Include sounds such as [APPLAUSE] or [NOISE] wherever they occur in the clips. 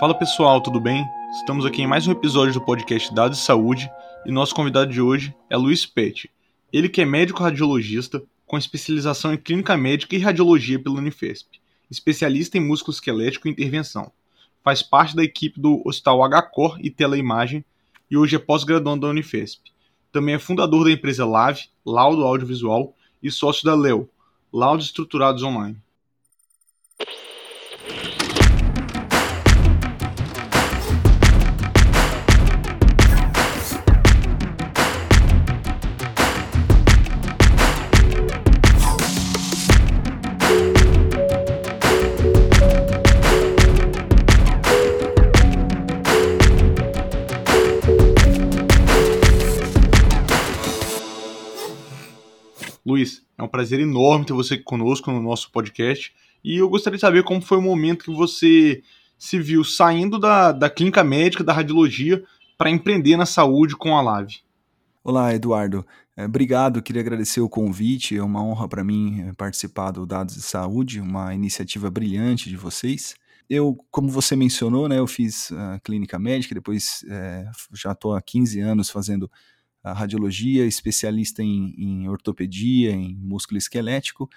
Fala pessoal, tudo bem? Estamos aqui em mais um episódio do podcast Dados de Saúde e nosso convidado de hoje é Luiz Pet. Ele que é médico radiologista com especialização em clínica médica e radiologia pela Unifesp, especialista em músculo esquelético e intervenção. Faz parte da equipe do Hospital HCOR e Teleimagem e hoje é pós-graduando da Unifesp. Também é fundador da empresa Lave, Laudo Audiovisual e sócio da Leo, Laudos Estruturados Online. É um prazer enorme ter você conosco no nosso podcast. E eu gostaria de saber como foi o momento que você se viu saindo da, da clínica médica, da radiologia, para empreender na saúde com a Lave. Olá, Eduardo. É, obrigado, queria agradecer o convite. É uma honra para mim é, participar do Dados de Saúde, uma iniciativa brilhante de vocês. Eu, como você mencionou, né, eu fiz a clínica médica, depois é, já estou há 15 anos fazendo a radiologia, especialista em, em ortopedia, em músculo esquelético.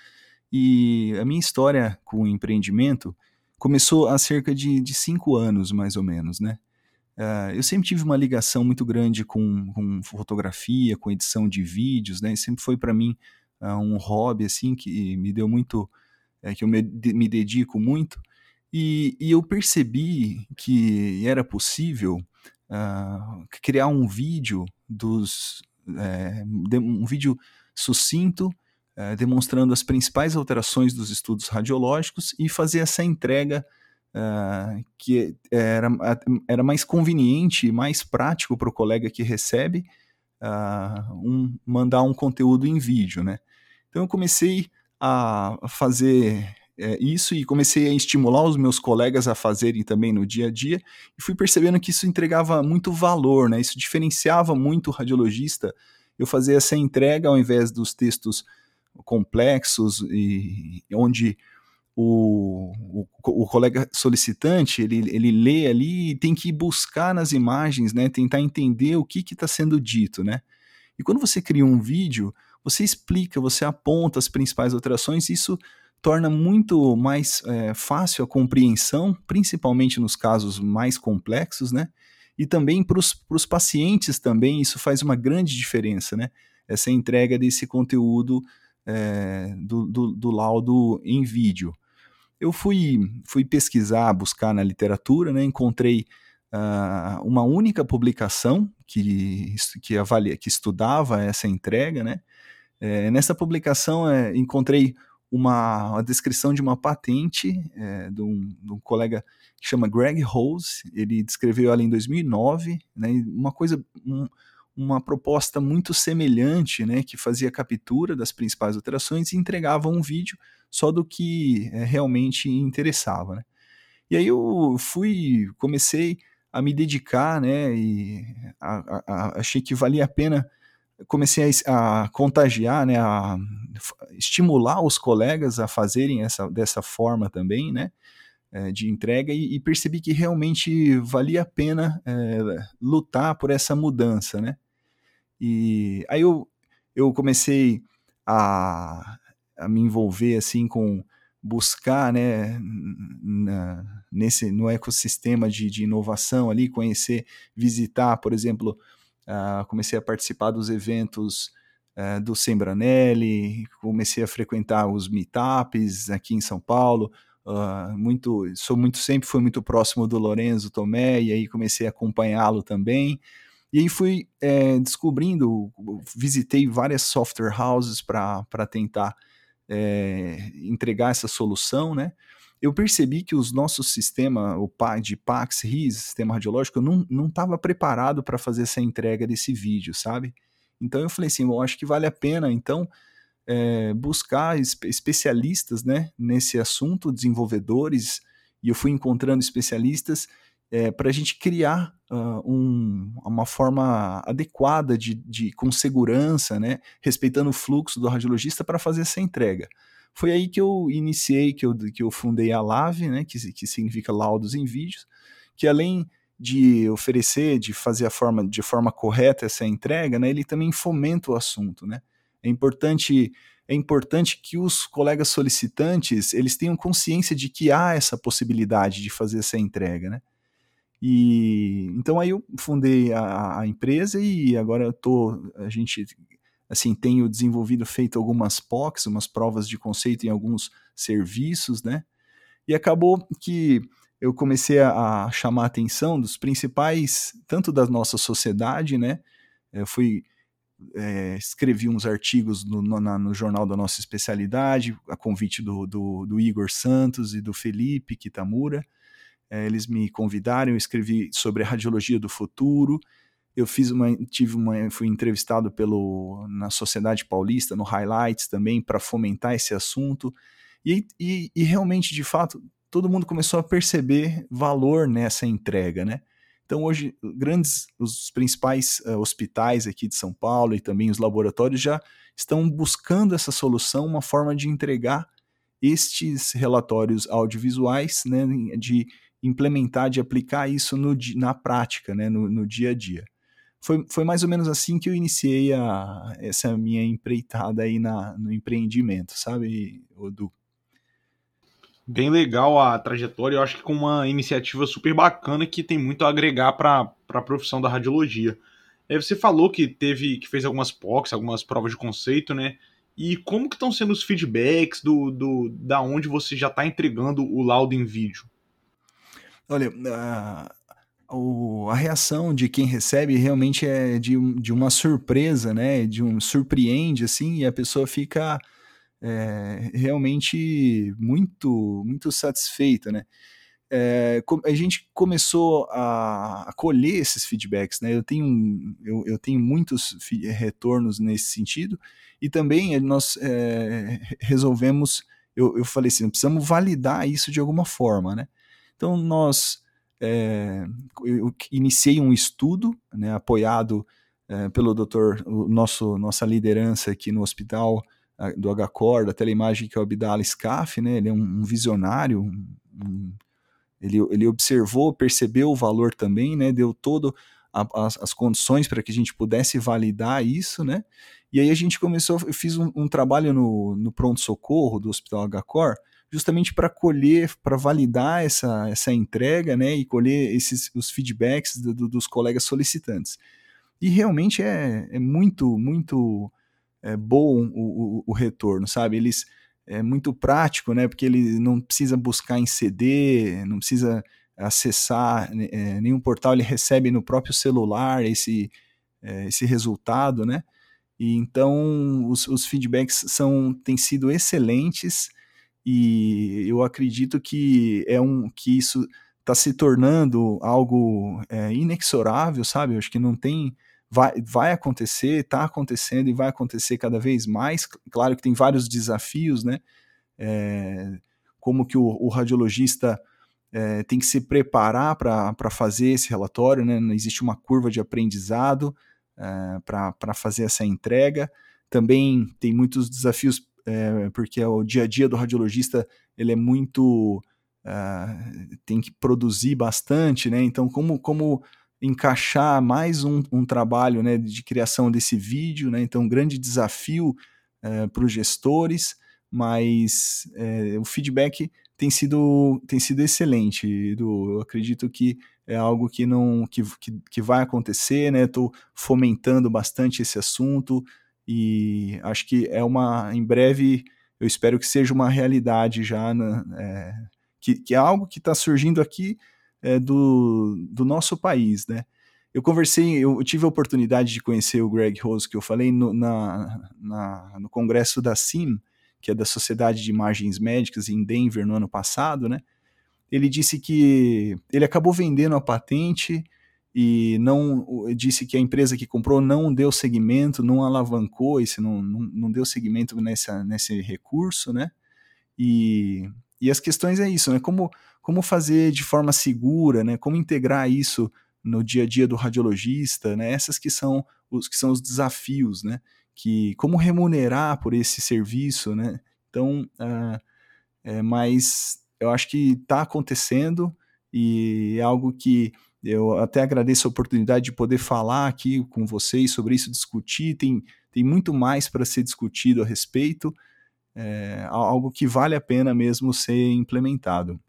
E a minha história com o empreendimento começou há cerca de, de cinco anos, mais ou menos, né? Uh, eu sempre tive uma ligação muito grande com, com, fotografia, com edição de vídeos, né? E sempre foi para mim uh, um hobby assim que me deu muito, é, que eu me, me dedico muito. E, e, eu percebi que era possível uh, criar um vídeo dos é, um vídeo sucinto é, demonstrando as principais alterações dos estudos radiológicos e fazer essa entrega uh, que era, era mais conveniente e mais prático para o colega que recebe uh, um, mandar um conteúdo em vídeo, né? Então eu comecei a fazer é, isso e comecei a estimular os meus colegas a fazerem também no dia a dia e fui percebendo que isso entregava muito valor, né? Isso diferenciava muito o radiologista. Eu fazia essa entrega ao invés dos textos complexos e onde o, o, o, colega solicitante ele, ele lê ali e tem que buscar nas imagens, né? Tentar entender o que está sendo dito, né? E quando você cria um vídeo, você explica, você aponta as principais alterações, isso torna muito mais é, fácil a compreensão, principalmente nos casos mais complexos, né? E também para os pacientes também isso faz uma grande diferença, né? Essa entrega desse conteúdo é, do, do, do, laudo em vídeo. Eu fui, fui pesquisar, buscar na literatura, né? Encontrei uh, uma única publicação que, que, avalia, que estudava essa entrega, né? É, nessa publicação é, encontrei uma, uma descrição de uma patente é, de, um, de, um, colega que chama Greg Rose, ele descreveu ela em 2009, né, uma coisa, um, uma proposta muito semelhante, né, que fazia captura das principais alterações e entregava um vídeo só do que é, realmente interessava, né. E aí eu fui, comecei a me dedicar, né, e a, a, a, achei que valia a pena comecei a, a, contagiar, né, a estimular os colegas a fazerem essa dessa forma também, né, é, de entrega e, e, percebi que realmente valia a pena é, lutar por essa mudança, né. E aí eu, eu comecei a, a me envolver assim com buscar, né, na, nesse no ecossistema de, de inovação ali, conhecer, visitar, por exemplo, Uh, comecei a participar dos eventos uh, do Sembranelli, comecei a frequentar os meetups aqui em São Paulo. Uh, muito, sou muito sempre fui muito próximo do Lorenzo Tomé e aí comecei a acompanhá-lo também. E aí fui é, descobrindo, visitei várias software houses para tentar é, entregar essa solução, né? Eu percebi que os nossos sistema, o de Pax RIS, sistema radiológico, não estava preparado para fazer essa entrega desse vídeo, sabe? Então eu falei assim, bom, acho que vale a pena, então, é, buscar especialistas, né, nesse assunto, desenvolvedores, e eu fui encontrando especialistas é, para a gente criar uh, um, uma forma adequada de, de, com segurança, né, respeitando o fluxo do radiologista para fazer essa entrega. Foi aí que eu iniciei, que eu, que eu fundei a LAVE, né, que, que significa Laudos em Vídeos, que além de oferecer, de fazer a forma, de forma correta essa entrega, né, ele também fomenta o assunto, né? É importante é importante que os colegas solicitantes eles tenham consciência de que há essa possibilidade de fazer essa entrega, né? E então aí eu fundei a, a empresa e agora eu tô a gente assim tenho desenvolvido feito algumas POCs, umas provas de conceito em alguns serviços, né? E acabou que eu comecei a, a chamar a atenção dos principais, tanto da nossa sociedade, né? Eu fui é, escrevi uns artigos no, no, na, no, jornal da nossa especialidade, a convite do, do, do Igor Santos e do Felipe Kitamura. É, eles me convidaram, eu escrevi sobre a radiologia do futuro. Eu fiz uma, tive uma, fui entrevistado pelo na Sociedade Paulista, no Highlights também, para fomentar esse assunto. E, e, e realmente, de fato, todo mundo começou a perceber valor nessa entrega, né? Então hoje grandes os principais uh, hospitais aqui de São Paulo e também os laboratórios já estão buscando essa solução, uma forma de entregar estes relatórios audiovisuais, né, de implementar, de aplicar isso no, na prática, né, no, no dia a dia. Foi, foi, mais ou menos assim que eu iniciei a, essa minha empreitada aí na, no empreendimento, sabe, Odu? bem legal a trajetória, eu acho que com uma iniciativa super bacana que tem muito a agregar para a profissão da radiologia. É, você falou que teve, que fez algumas POCs, algumas provas de conceito, né? E como que estão sendo os feedbacks do, do da onde você já está entregando o laudo em vídeo? Olha, a, a reação de quem recebe realmente é de, de uma surpresa, né? De um surpreende assim e a pessoa fica é, realmente muito, muito satisfeita, né? É, a gente começou a, a, colher esses feedbacks, né? Eu tenho, eu, eu tenho muitos retornos nesse sentido e também nós é, resolvemos, eu, eu falei assim, precisamos validar isso de alguma forma, né? Então nós, é, eu iniciei um estudo, né, apoiado é, pelo doutor, o nosso, nossa liderança aqui no hospital, do HCOR, da teleimagem, que é o Abdala Scaf, né? Ele é um, um visionário, um, ele, ele observou, percebeu o valor também, né? Deu todo a, as, as, condições para que a gente pudesse validar isso, né? E aí a gente começou, eu fiz um, um trabalho no, no pronto-socorro do Hospital HCOR, justamente para colher, para validar essa, essa entrega, né? E colher esses, os feedbacks do, do, dos colegas solicitantes. E realmente é, é muito, muito é, bom o, o, o, retorno, sabe? Eles é muito prático, né? Porque ele não precisa buscar em CD, não precisa acessar né, é, nenhum portal, ele recebe no próprio celular esse, é, esse resultado, né? E então os, os feedbacks são têm sido excelentes e eu acredito que é um que isso está se tornando algo é, inexorável, sabe? Eu acho que não tem vai, vai acontecer, está acontecendo e vai acontecer cada vez mais. Claro que tem vários desafios, né? É, como que o, o radiologista é, tem que se preparar para fazer esse relatório, né? Não existe uma curva de aprendizado é, para fazer essa entrega. Também tem muitos desafios, é, porque o dia a dia do radiologista ele é muito. É, tem que produzir bastante, né? Então, como, como encaixar mais um, um trabalho né, de criação desse vídeo, né? Então, um grande desafio é, para os gestores, mas é, o feedback tem sido, tem sido excelente. Edu. Eu acredito que é algo que não que, que, que vai acontecer, né? Estou fomentando bastante esse assunto e acho que é uma em breve eu espero que seja uma realidade já, na, é, que, que é algo que está surgindo aqui é, do, do nosso país, né? Eu conversei, eu tive a oportunidade de conhecer o Greg Rose, que eu falei no, na, na, no congresso da CIM, que é da Sociedade de Imagens Médicas, em Denver, no ano passado, né? Ele disse que ele acabou vendendo a patente e não disse que a empresa que comprou não deu seguimento, não alavancou esse, não, não, não deu seguimento nessa, nesse recurso, né? E, e as questões é isso, né? Como como fazer de forma segura, né? Como integrar isso no dia a dia do radiologista, né? Essas que são os que são os desafios, né? Que como remunerar por esse serviço, né? Então, uh, é, mas eu acho que está acontecendo e é algo que eu até agradeço a oportunidade de poder falar aqui com vocês sobre isso, discutir. Tem, tem muito mais para ser discutido a respeito, é algo que vale a pena mesmo ser implementado.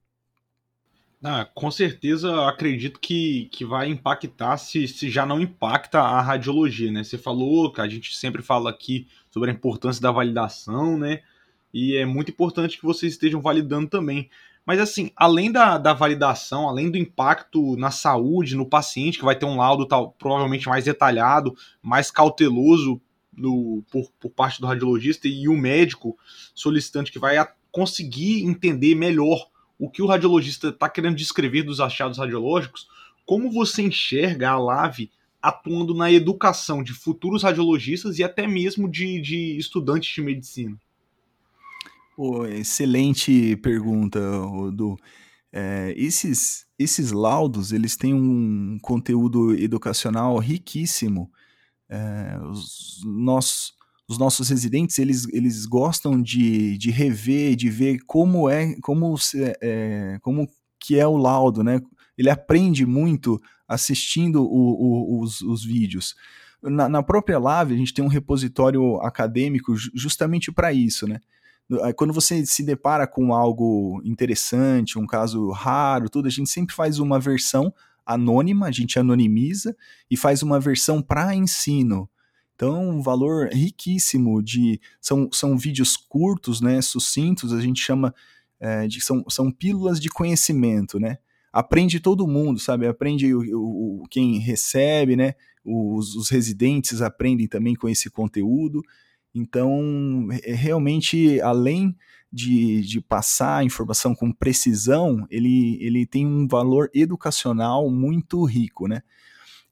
Ah, com certeza acredito que, que vai impactar se, se já não impacta a radiologia, né? Você falou que a gente sempre fala aqui sobre a importância da validação, né? E é muito importante que vocês estejam validando também. Mas assim, além da, da validação, além do impacto na saúde, no paciente, que vai ter um laudo tal, provavelmente mais detalhado, mais cauteloso no, por, por parte do radiologista e o médico solicitante que vai conseguir entender melhor o que o radiologista está querendo descrever dos achados radiológicos, como você enxerga a LAVE atuando na educação de futuros radiologistas e até mesmo de, de estudantes de medicina? Oh, excelente pergunta, Odu. É, esses, esses laudos, eles têm um conteúdo educacional riquíssimo. É, os, nós, os nossos residentes eles, eles gostam de, de rever, de ver como é, como, é, como que é o laudo, né? Ele aprende muito assistindo o, o, os, os vídeos. Na, na, própria Lave, a gente tem um repositório acadêmico justamente para isso, né? Quando você se depara com algo interessante, um caso raro, tudo, a gente sempre faz uma versão anônima, a gente anonimiza e faz uma versão para ensino. Então, um valor riquíssimo de. São, são vídeos curtos, né? Sucintos, a gente chama é, de. São, são pílulas de conhecimento, né? Aprende todo mundo, sabe? Aprende o, o, quem recebe, né? Os, os residentes aprendem também com esse conteúdo. Então, é, realmente, além de, de, passar a informação com precisão, ele, ele tem um valor educacional muito rico, né?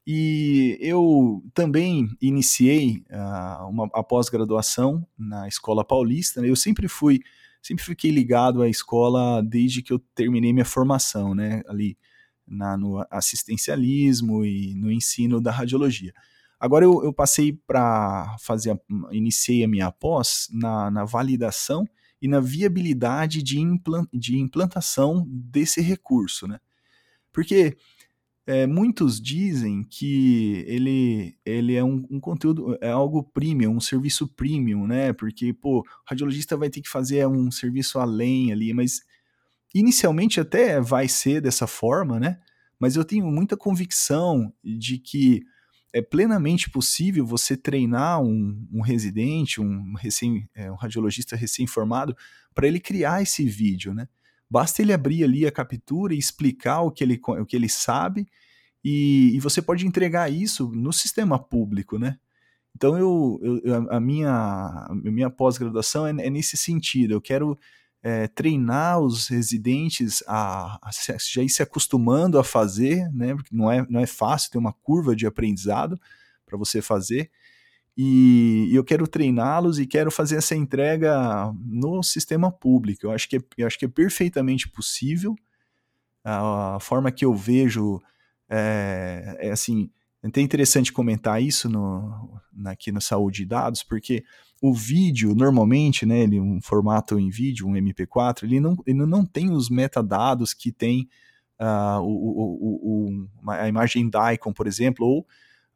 E eu também iniciei uh, uma, a pós-graduação na Escola Paulista. Né? Eu sempre fui, sempre fiquei ligado à escola desde que eu terminei minha formação, né? Ali na, no assistencialismo e no ensino da radiologia. Agora eu, eu passei para fazer, a, iniciei a minha pós na, na validação e na viabilidade de, implant, de implantação desse recurso, né? Porque é, muitos dizem que ele, ele é um, um, conteúdo, é algo premium, um serviço premium, né? Porque, pô, o radiologista vai ter que fazer um serviço além ali, mas inicialmente até vai ser dessa forma, né? Mas eu tenho muita convicção de que é plenamente possível você treinar um, um residente, um, recém, é, um radiologista recém-formado, para ele criar esse vídeo, né? Basta ele abrir ali a captura e explicar o que ele, o que ele sabe, e, e você pode entregar isso no sistema público, né? Então eu, eu a minha, a minha pós-graduação é, é, nesse sentido. Eu quero é, treinar os residentes a, a, já ir se acostumando a fazer, né? Porque não é, não é fácil, ter uma curva de aprendizado para você fazer. E, eu quero treiná-los e quero fazer essa entrega no sistema público. Eu acho que é, eu acho que é perfeitamente possível. A, a forma que eu vejo é, é assim, é até interessante comentar isso no, aqui no Saúde e Dados, porque o vídeo, normalmente, né, ele, um formato em vídeo, um MP4, ele não, ele não tem os metadados que tem uh, o, o, o, a imagem DICOM, por exemplo, ou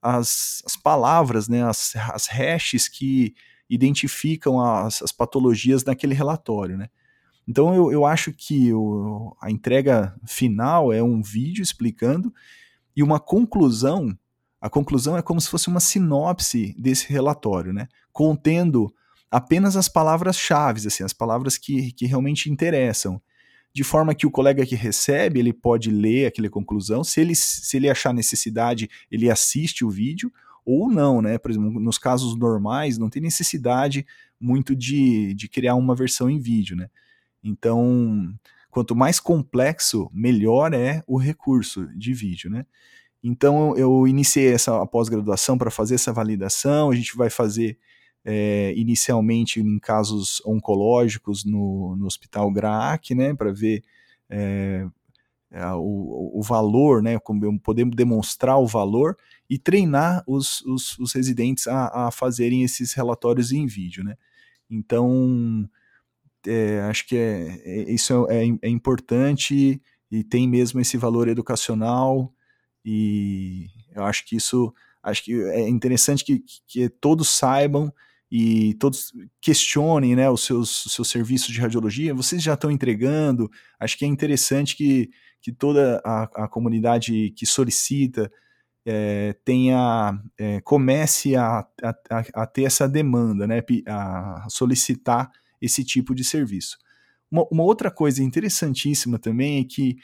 as, as palavras, né, as, as hashes que identificam as, as patologias naquele relatório, né. Então eu, eu acho que o, a entrega final é um vídeo explicando e uma conclusão. A conclusão é como se fosse uma sinopse desse relatório, né? Contendo apenas as palavras-chave, assim, as palavras que, que realmente interessam. De forma que o colega que recebe, ele pode ler aquela conclusão. Se ele, se ele achar necessidade, ele assiste o vídeo, ou não, né? Por exemplo, nos casos normais, não tem necessidade muito de, de criar uma versão em vídeo, né? Então, quanto mais complexo, melhor é o recurso de vídeo, né? Então, eu iniciei essa pós-graduação para fazer essa validação. A gente vai fazer é, inicialmente em casos oncológicos no, no Hospital GRAAC, né, para ver é, o, o, valor, né, como podemos demonstrar o valor e treinar os, os, os residentes a, a, fazerem esses relatórios em vídeo, né. Então, é, acho que é, é isso é, é, é importante e tem mesmo esse valor educacional e eu acho que isso acho que é interessante que, que todos saibam e todos questionem né, os, seus, seus serviços de radiologia, vocês já estão entregando, acho que é interessante que, que toda a, a comunidade que solicita é, tenha, é, comece a, a, a, ter essa demanda, né, a solicitar esse tipo de serviço. Uma, uma outra coisa interessantíssima também é que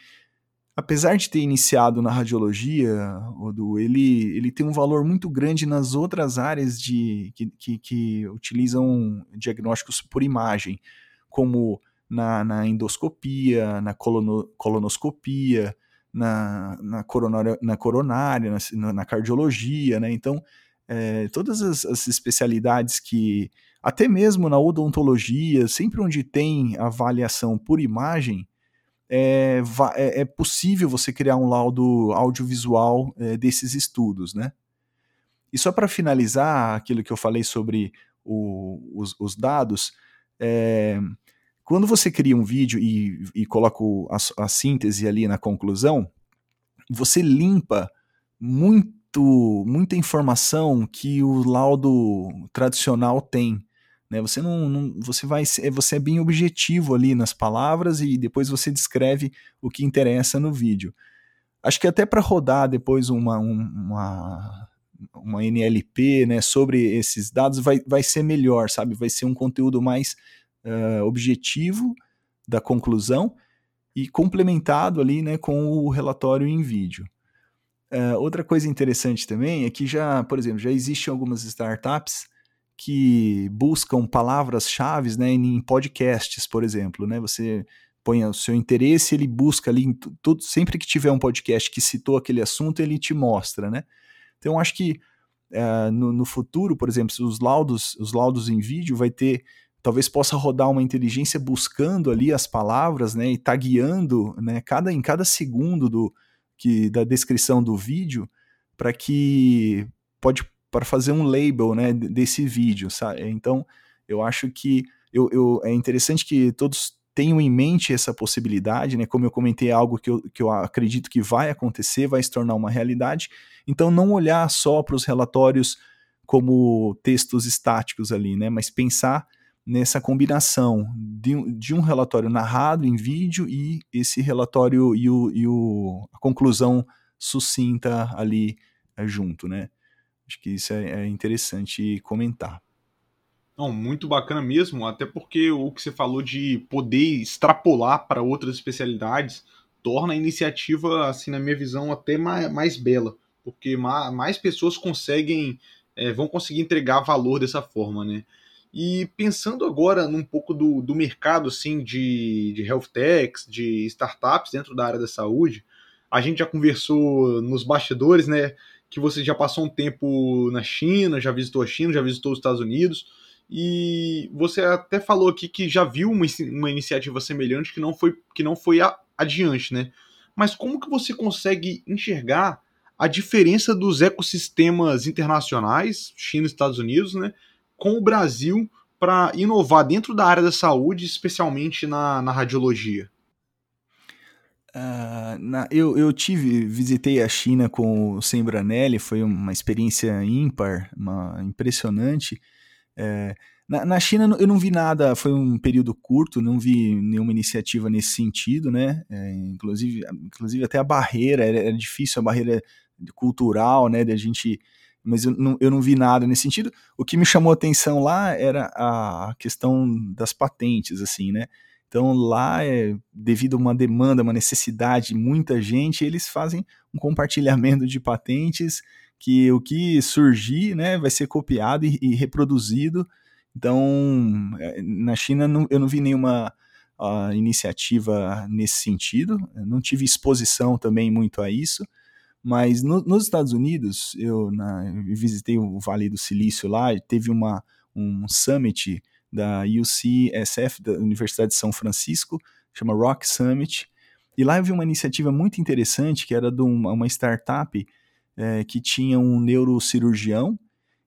apesar de ter iniciado na radiologia, Odu, ele, ele tem um valor muito grande nas outras áreas de, que, que, que utilizam diagnósticos por imagem, como na, na endoscopia, na colono, colonoscopia, na, na, coronária, na coronária, na, na cardiologia, né? Então, é, todas as, as, especialidades que, até mesmo na odontologia, sempre onde tem avaliação por imagem, é, é possível você criar um laudo audiovisual é, desses estudos, né? E só para finalizar aquilo que eu falei sobre o, os, os, dados, é, quando você cria um vídeo e, e coloca a, a, síntese ali na conclusão, você limpa muito, muita informação que o laudo tradicional tem. Né? Você não, não, você vai você é bem objetivo ali nas palavras e depois você descreve o que interessa no vídeo. Acho que até para rodar depois uma, uma, uma NLP né, sobre esses dados vai, vai ser melhor, sabe? Vai ser um conteúdo mais uh, objetivo da conclusão e complementado ali né, com o relatório em vídeo. Uh, outra coisa interessante também é que já, por exemplo, já existem algumas startups que buscam palavras-chave né, em podcasts, por exemplo. Né? Você põe o seu interesse, ele busca ali, tudo, sempre que tiver um podcast que citou aquele assunto, ele te mostra. Né? Então, acho que uh, no, no, futuro, por exemplo, os laudos, os laudos em vídeo vai ter, talvez possa rodar uma inteligência buscando ali as palavras né, e tagueando né, cada, em cada segundo do, que, da descrição do vídeo para que pode para fazer um label né, desse vídeo. Sabe? Então, eu acho que eu, eu, é interessante que todos tenham em mente essa possibilidade, né? Como eu comentei, é algo que eu, que eu acredito que vai acontecer, vai se tornar uma realidade. Então, não olhar só para os relatórios como textos estáticos ali, né? Mas pensar nessa combinação de, de um relatório narrado em vídeo e esse relatório e, o, e o, a conclusão sucinta ali é, junto, né? Acho que isso é, é interessante comentar. Não, muito bacana mesmo, até porque o que você falou de poder extrapolar para outras especialidades torna a iniciativa, assim, na minha visão, até mais, mais bela, porque mais, pessoas conseguem, é, vão conseguir entregar valor dessa forma, né? E pensando agora num pouco do, do mercado, assim, de, de health techs, de startups dentro da área da saúde, a gente já conversou nos bastidores, né? Que você já passou um tempo na China, já visitou a China, já visitou os Estados Unidos, e você até falou aqui que já viu uma, uma iniciativa semelhante que não foi, que não foi a, adiante, né? Mas como que você consegue enxergar a diferença dos ecossistemas internacionais, China e Estados Unidos, né, com o Brasil para inovar dentro da área da saúde, especialmente na, na radiologia? Uh, na, eu, eu tive, visitei a China com o Sembranelli, foi uma experiência ímpar, uma, impressionante. É, na, na, China eu não vi nada, foi um período curto, não vi nenhuma iniciativa nesse sentido, né? É, inclusive, inclusive até a barreira, era, era, difícil a barreira cultural, né? Da gente, mas eu não, eu não vi nada nesse sentido. O que me chamou a atenção lá era a questão das patentes, assim, né? Então lá, é, devido a uma demanda, uma necessidade de muita gente, eles fazem um compartilhamento de patentes que o que surgir né, vai ser copiado e, e reproduzido. Então, é, na China não, eu não vi nenhuma uh, iniciativa nesse sentido, eu não tive exposição também muito a isso, mas no, nos Estados Unidos, eu, na, eu visitei o Vale do Silício lá, teve uma, um summit da UCSF, da Universidade de São Francisco, chama Rock Summit. E lá eu vi uma iniciativa muito interessante, que era de uma, uma startup é, que tinha um neurocirurgião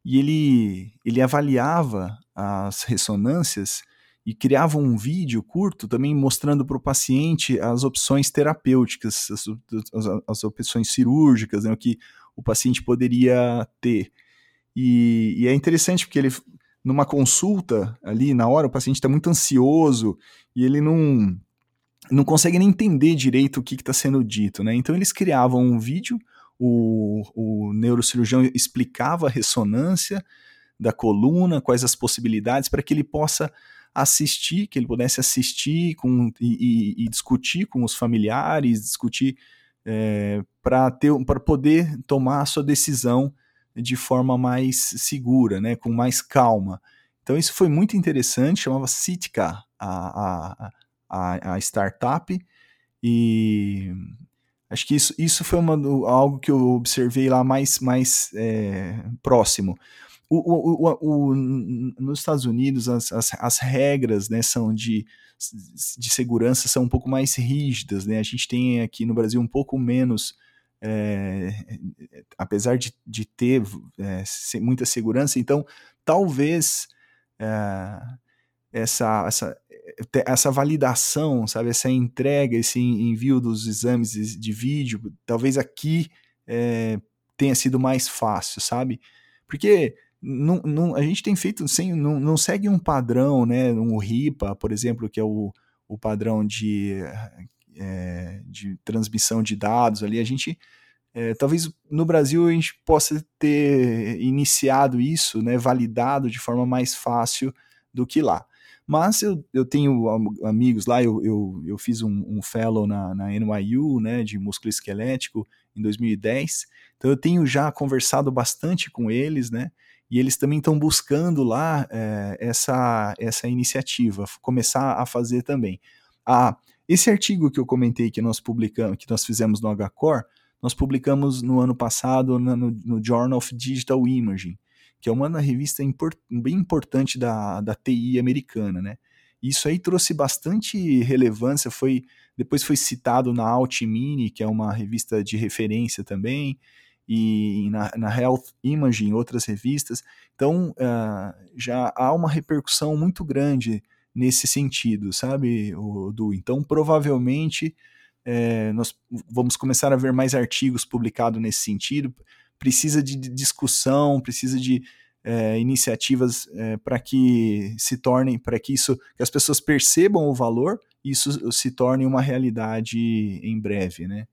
e ele, ele avaliava as ressonâncias e criavam um vídeo curto também mostrando para o paciente as opções terapêuticas, as, as, as opções cirúrgicas, né, o que o paciente poderia ter. E, e, é interessante porque ele, numa consulta ali na hora, o paciente está muito ansioso e ele não, não consegue nem entender direito o que está sendo dito, né? Então eles criavam um vídeo, o, o neurocirurgião explicava a ressonância da coluna, quais as possibilidades para que ele possa assistir, que ele pudesse assistir com, e, e, e discutir com os familiares, discutir é, para poder tomar a sua decisão de forma mais segura, né, com mais calma. Então isso foi muito interessante, chamava Sitka, a, a, a, startup, e acho que isso, isso foi uma, algo que eu observei lá mais, mais é, próximo. O, o, o, nos Estados Unidos, as, as, as, regras né, são de, de segurança são um pouco mais rígidas. Né? A gente tem aqui no Brasil um pouco menos, é, apesar de, de ter é, muita segurança, então talvez é, essa, essa, essa validação, sabe, essa entrega, esse envio dos exames de vídeo, talvez aqui tenha sido mais fácil, sabe? Porque não, não, a gente tem feito sem, não, não segue um padrão, né? Um RIPA, por exemplo, que é o, o padrão de, é, de transmissão de dados ali. A gente é, talvez no Brasil a gente possa ter iniciado isso, né, validado de forma mais fácil do que lá. Mas eu, eu tenho amigos lá, eu, eu, eu fiz um, um fellow na, na NYU, né, de músculo esquelético em 2010, então eu tenho já conversado bastante com eles, né, e eles também estão buscando lá é, essa, essa iniciativa, começar a fazer também. Ah, esse artigo que eu comentei que nós publicamos, que nós fizemos no HCore, nós publicamos no ano passado no, no Journal of Digital Imaging, que é uma revista import, bem importante da, da TI americana, né? Isso aí trouxe bastante relevância, foi depois foi citado na Altmini, que é uma revista de referência também, e na, na Health Imaging, outras revistas. Então, uh, já há uma repercussão muito grande nesse sentido, sabe, o, Du? Então, provavelmente, é, nós vamos começar a ver mais artigos publicados nesse sentido. Precisa de discussão, precisa de é, iniciativas é, para que se tornem, para que isso, que as pessoas percebam o valor e isso se torne uma realidade em breve, né?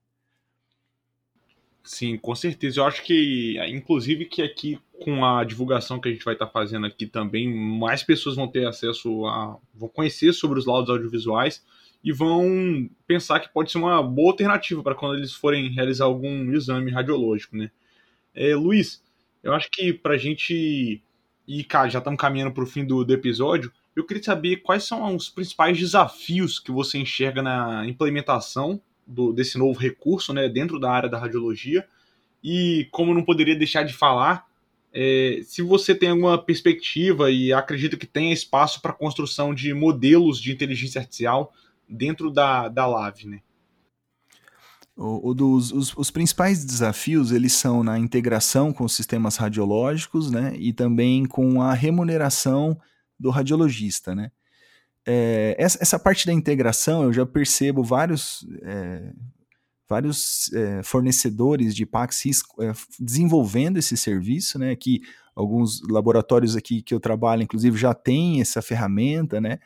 Sim, com certeza. Eu acho que, inclusive, que aqui com a divulgação que a gente vai estar tá fazendo aqui também, mais pessoas vão ter acesso a. vão conhecer sobre os laudos audiovisuais e vão pensar que pode ser uma boa alternativa para quando eles forem realizar algum exame radiológico, né? É, Luiz, eu acho que para a gente e cara, já estamos caminhando para o fim do, do episódio, eu queria saber quais são os principais desafios que você enxerga na implementação do, desse novo recurso né, dentro da área da radiologia. E como não poderia deixar de falar, é, se você tem alguma perspectiva e acredita que tenha espaço para construção de modelos de inteligência artificial dentro da, da LAV, né? O, o dos, os, os, principais desafios eles são na integração com os sistemas radiológicos, né, e também com a remuneração do radiologista, né é, essa, essa, parte da integração eu já percebo vários, é, vários é, fornecedores de Paxis é, desenvolvendo esse serviço, né? Que alguns laboratórios aqui que eu trabalho, inclusive, já têm essa ferramenta, né?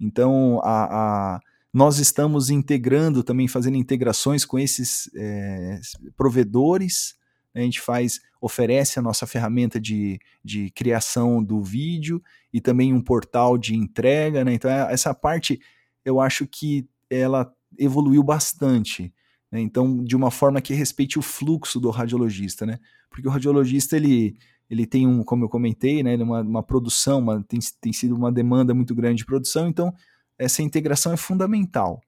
Então, a, a nós estamos integrando também, fazendo integrações com esses é, provedores a gente faz, oferece a nossa ferramenta de, de criação do vídeo e também um portal de entrega, né? Então é, essa parte eu acho que ela evoluiu bastante. Né? Então, de uma forma que respeite o fluxo do radiologista, né? Porque o radiologista ele, ele tem um, como eu comentei, né? Uma, uma produção, uma, tem, tem sido uma demanda muito grande de produção, então essa integração é fundamental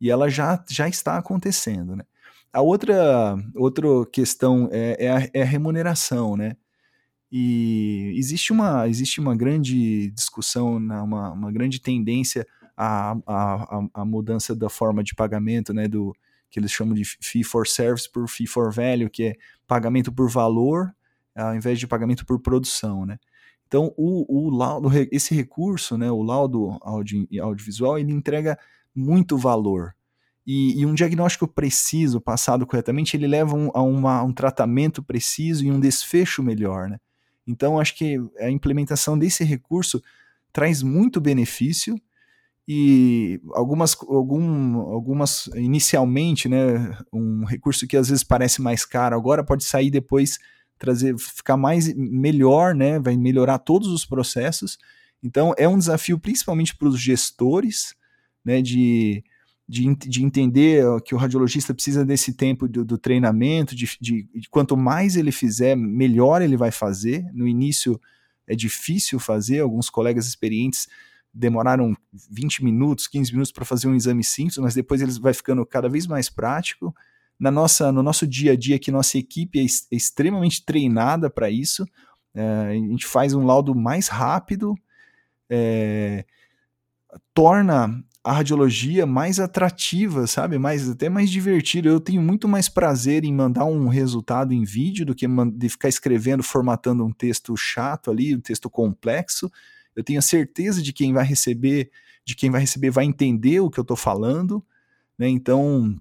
e ela já, já está acontecendo, né? A outra, outra questão é, é, a, é a remuneração, né? E existe uma, existe uma grande discussão, uma, uma grande tendência à, à, à mudança da forma de pagamento, né? Do, que eles chamam de fee for service por fee for value, que é pagamento por valor ao invés de pagamento por produção, né? Então, o, o laudo, esse recurso, né, o laudo audio, audiovisual, ele entrega muito valor. E, e, um diagnóstico preciso, passado corretamente, ele leva um, a uma, um tratamento preciso e um desfecho melhor. Né? Então, acho que a implementação desse recurso traz muito benefício e algumas, algum, algumas inicialmente, né, um recurso que às vezes parece mais caro, agora pode sair depois trazer, ficar mais melhor, né, vai melhorar todos os processos. Então é um desafio principalmente para os gestores, né, de, de, de, entender que o radiologista precisa desse tempo do, do treinamento, de, de, de, quanto mais ele fizer, melhor ele vai fazer. No início é difícil fazer, alguns colegas experientes demoraram 20 minutos, 15 minutos para fazer um exame simples, mas depois eles vai ficando cada vez mais prático na nossa, no nosso dia a dia que nossa equipe é, é extremamente treinada para isso. É, a gente faz um laudo mais rápido, é, torna a radiologia mais atrativa, sabe? Mais, até mais divertida. Eu tenho muito mais prazer em mandar um resultado em vídeo do que de ficar escrevendo, formatando um texto chato ali, um texto complexo. Eu tenho a certeza de quem vai receber, de quem vai receber vai entender o que eu estou falando, né? Então,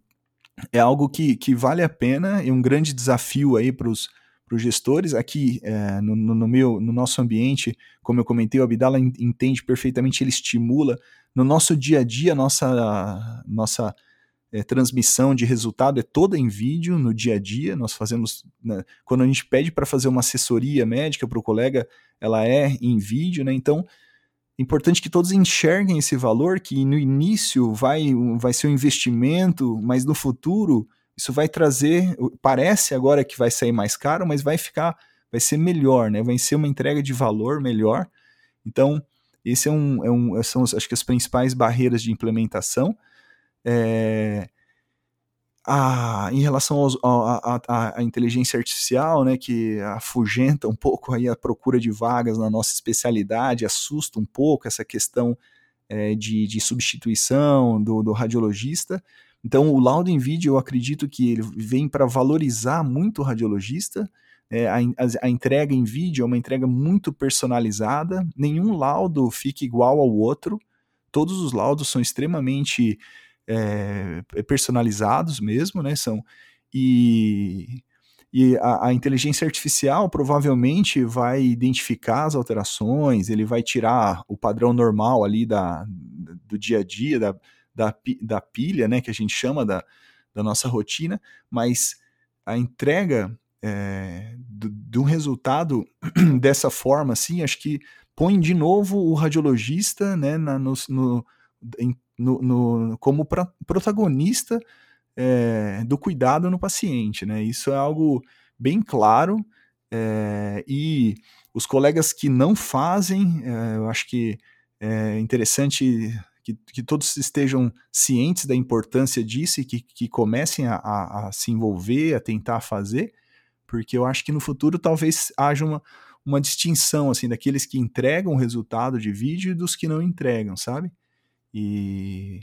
é algo que, que vale a pena e um grande desafio aí para os gestores. Aqui é, no, no, meu, no nosso ambiente, como eu comentei, o Abdala entende perfeitamente, ele estimula. No nosso dia a dia, nossa, nossa é, transmissão de resultado é toda em vídeo, no dia a dia. Nós fazemos. Né, quando a gente pede para fazer uma assessoria médica para o colega, ela é em vídeo, né? Então importante que todos enxerguem esse valor, que no início vai, vai ser um investimento, mas no futuro isso vai trazer, parece agora que vai sair mais caro, mas vai ficar, vai ser melhor, né? Vai ser uma entrega de valor melhor. Então, esse é um, é um são acho que as principais barreiras de implementação. É, a, em relação à inteligência artificial, né, que afugenta um pouco aí a procura de vagas na nossa especialidade, assusta um pouco essa questão é, de, de, substituição do, do, radiologista. Então, o laudo em vídeo, eu acredito que ele vem para valorizar muito o radiologista. É, a, a, entrega em vídeo é uma entrega muito personalizada, nenhum laudo fica igual ao outro, todos os laudos são extremamente é, personalizados mesmo, né? São e, e a, a, inteligência artificial provavelmente vai identificar as alterações, ele vai tirar o padrão normal ali da, do dia a dia, da, da, da pilha, né? Que a gente chama da, da nossa rotina, mas a entrega é, do, do resultado [CLEARS THROAT] dessa forma, assim, acho que põe de novo o radiologista né, na, no, no, no, no como pra, protagonista é, do cuidado no paciente. Né? Isso é algo bem claro é, e os colegas que não fazem, é, eu acho que é interessante que, que, todos estejam cientes da importância disso e que, que comecem a, a, a, se envolver, a tentar fazer, porque eu acho que no futuro talvez haja uma, uma distinção assim daqueles que entregam resultado de vídeo e dos que não entregam, sabe? E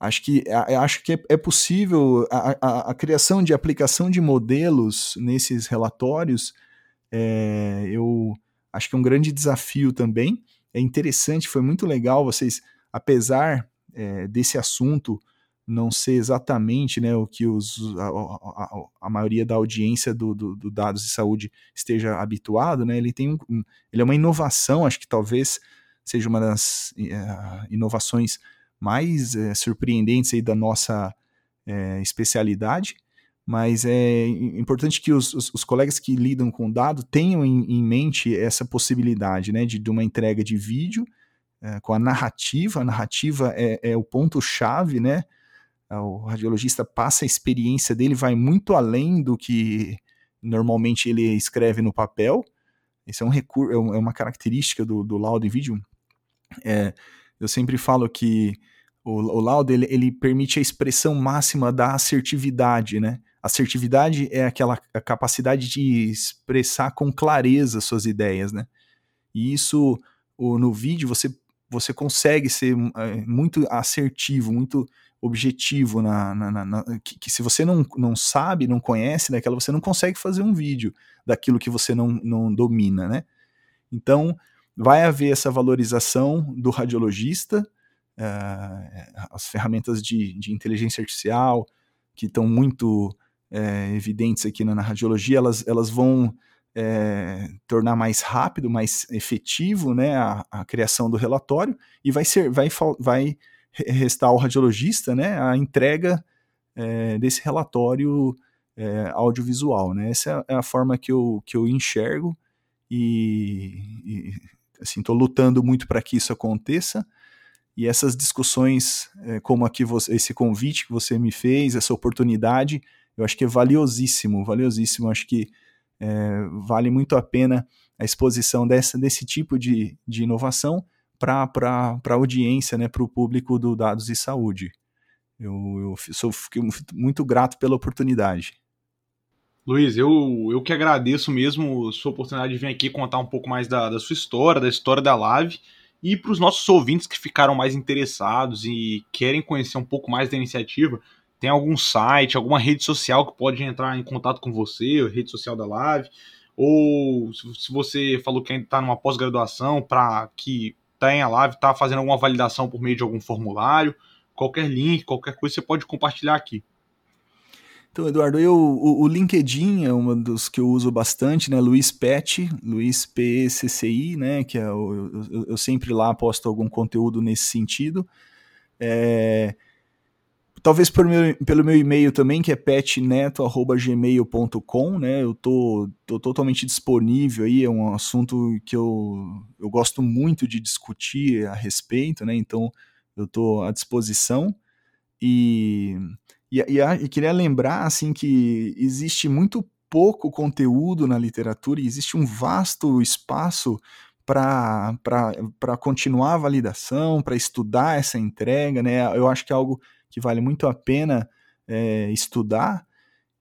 acho que, acho que é, é possível a, a, a, criação de aplicação de modelos nesses relatórios. É, eu acho que é um grande desafio também. É interessante, foi muito legal vocês, apesar é, desse assunto não ser exatamente né, o que os, a, a, a maioria da audiência do, do, do, dados de saúde esteja habituado, né, ele tem um, ele é uma inovação, acho que talvez seja uma das uh, inovações mais uh, surpreendentes da nossa uh, especialidade, mas é importante que os, os, os, colegas que lidam com dado tenham em, em mente essa possibilidade né, de, de uma entrega de vídeo com a narrativa, a narrativa é, é o ponto-chave, né? O radiologista passa a experiência dele, vai muito além do que normalmente ele escreve no papel. Esse é um recurso, é, é uma característica do, do laudo em vídeo é, eu sempre falo que o, o laudo ele, ele, permite a expressão máxima da assertividade, né? Assertividade é aquela capacidade de expressar com clareza suas ideias, né? E isso o, no vídeo você, você consegue ser é, muito assertivo, muito objetivo na, na, na, que, que, se você não, não sabe, não conhece daquela, você não consegue fazer um vídeo daquilo que você não, não domina, né? Então, vai haver essa valorização do radiologista, uh, as ferramentas de, de, inteligência artificial que estão muito uh, evidentes aqui na, na, radiologia, elas, elas vão uh, tornar mais rápido, mais efetivo né, a, a, criação do relatório e vai ser vai, vai restar ao radiologista né, a entrega desse relatório audiovisual. Né? Essa é a forma que eu, que eu enxergo e, assim, estou lutando muito para que isso aconteça. E essas discussões, é, como aqui você, esse convite que você me fez, essa oportunidade, eu acho que é valiosíssimo, valiosíssimo. Acho que é, vale muito a pena a exposição dessa, desse tipo de, de inovação para a audiência, né, para o público do Dados e Saúde. Eu, eu sou, muito grato pela oportunidade. Luiz, eu, eu que agradeço mesmo a sua oportunidade de vir aqui contar um pouco mais da, da sua história, da história da Live. E para os nossos ouvintes que ficaram mais interessados e querem conhecer um pouco mais da iniciativa, tem algum site, alguma rede social que pode entrar em contato com você, rede social da Live? Ou se você falou que ainda está numa pós-graduação, para que tem a Live, está fazendo alguma validação por meio de algum formulário, qualquer link, qualquer coisa você pode compartilhar aqui. Então, Eduardo, eu, o, o, LinkedIn é um dos que eu uso bastante, né? Luiz Pet, Luiz PCCI, né? Que é o, eu, eu, sempre lá posto algum conteúdo nesse sentido. É, talvez meu, pelo meu e-mail também, que é petneto.gmail.com, né? Eu tô, tô totalmente disponível aí, é um assunto que eu, eu gosto muito de discutir a respeito, né? Então, eu tô à disposição. E e, e, e queria lembrar assim que existe muito pouco conteúdo na literatura e existe um vasto espaço para continuar a validação, para estudar essa entrega, né? Eu acho que é algo que vale muito a pena é, estudar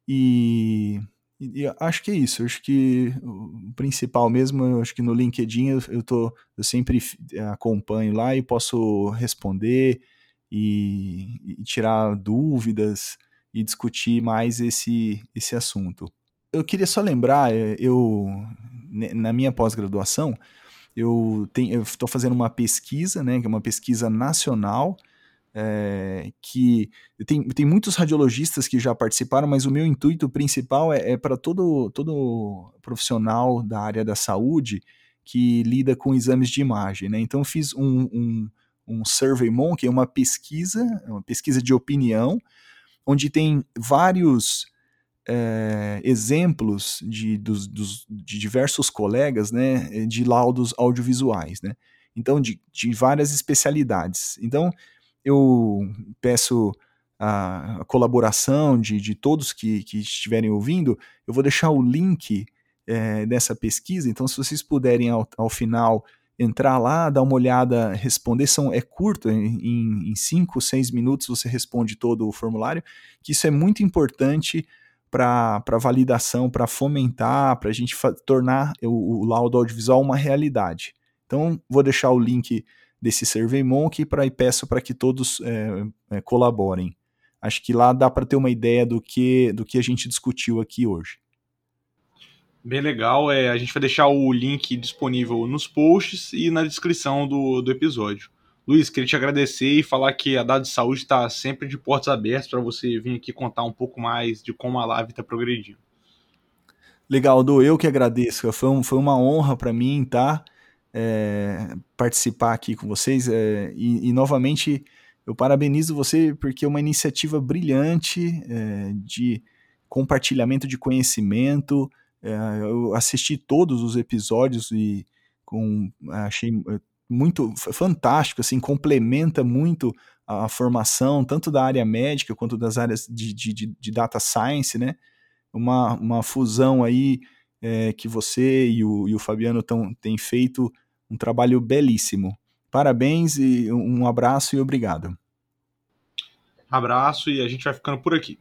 e, e, acho que é isso. Acho que o principal mesmo, acho que no LinkedIn eu, eu, tô, eu sempre acompanho lá e posso responder e, e tirar dúvidas e discutir mais esse, esse assunto. Eu queria só lembrar, é, eu na minha pós-graduação, eu estou fazendo uma pesquisa, né, que é uma pesquisa nacional, é, que tem, tem muitos radiologistas que já participaram, mas o meu intuito principal é, é para todo, todo profissional da área da saúde que lida com exames de imagem. Né? Então, fiz um, um, um SurveyMonkey, uma pesquisa, uma pesquisa de opinião, onde tem vários é, exemplos de, dos, dos, de diversos colegas né, de laudos audiovisuais, né? Então, de, de várias especialidades. Então, eu peço a, a colaboração de, de todos que, que estiverem ouvindo, eu vou deixar o link é, dessa pesquisa, então se vocês puderem ao, ao final entrar lá, dar uma olhada, responder, são, é curto, em 5, 6 minutos você responde todo o formulário, que isso é muito importante para validação, para fomentar, para a gente tornar o, o, laudo audiovisual uma realidade. Então, vou deixar o link desse SurveyMonkey para e peço para que todos é, é, colaborem. Acho que lá dá para ter uma ideia do que, do que a gente discutiu aqui hoje. Bem legal. É, a gente vai deixar o link disponível nos posts e na descrição do, do episódio. Luiz, queria te agradecer e falar que a Dado de Saúde está sempre de portas abertas para você vir aqui contar um pouco mais de como a live está progredindo. Legal, Du, eu que agradeço. Foi, um, foi uma honra para mim tá, é, participar aqui com vocês. É, e, e, novamente, eu parabenizo você porque é uma iniciativa brilhante é, de compartilhamento de conhecimento, é, eu assisti todos os episódios e com, achei eh, muito fantástico, assim, complementa muito a formação, tanto da área médica quanto das áreas de, de, de data science, né? Uma, uma fusão aí é, que você e o, e o Fabiano tão, têm feito um trabalho belíssimo. Parabéns e um abraço e obrigado. Abraço e a gente vai ficando por aqui.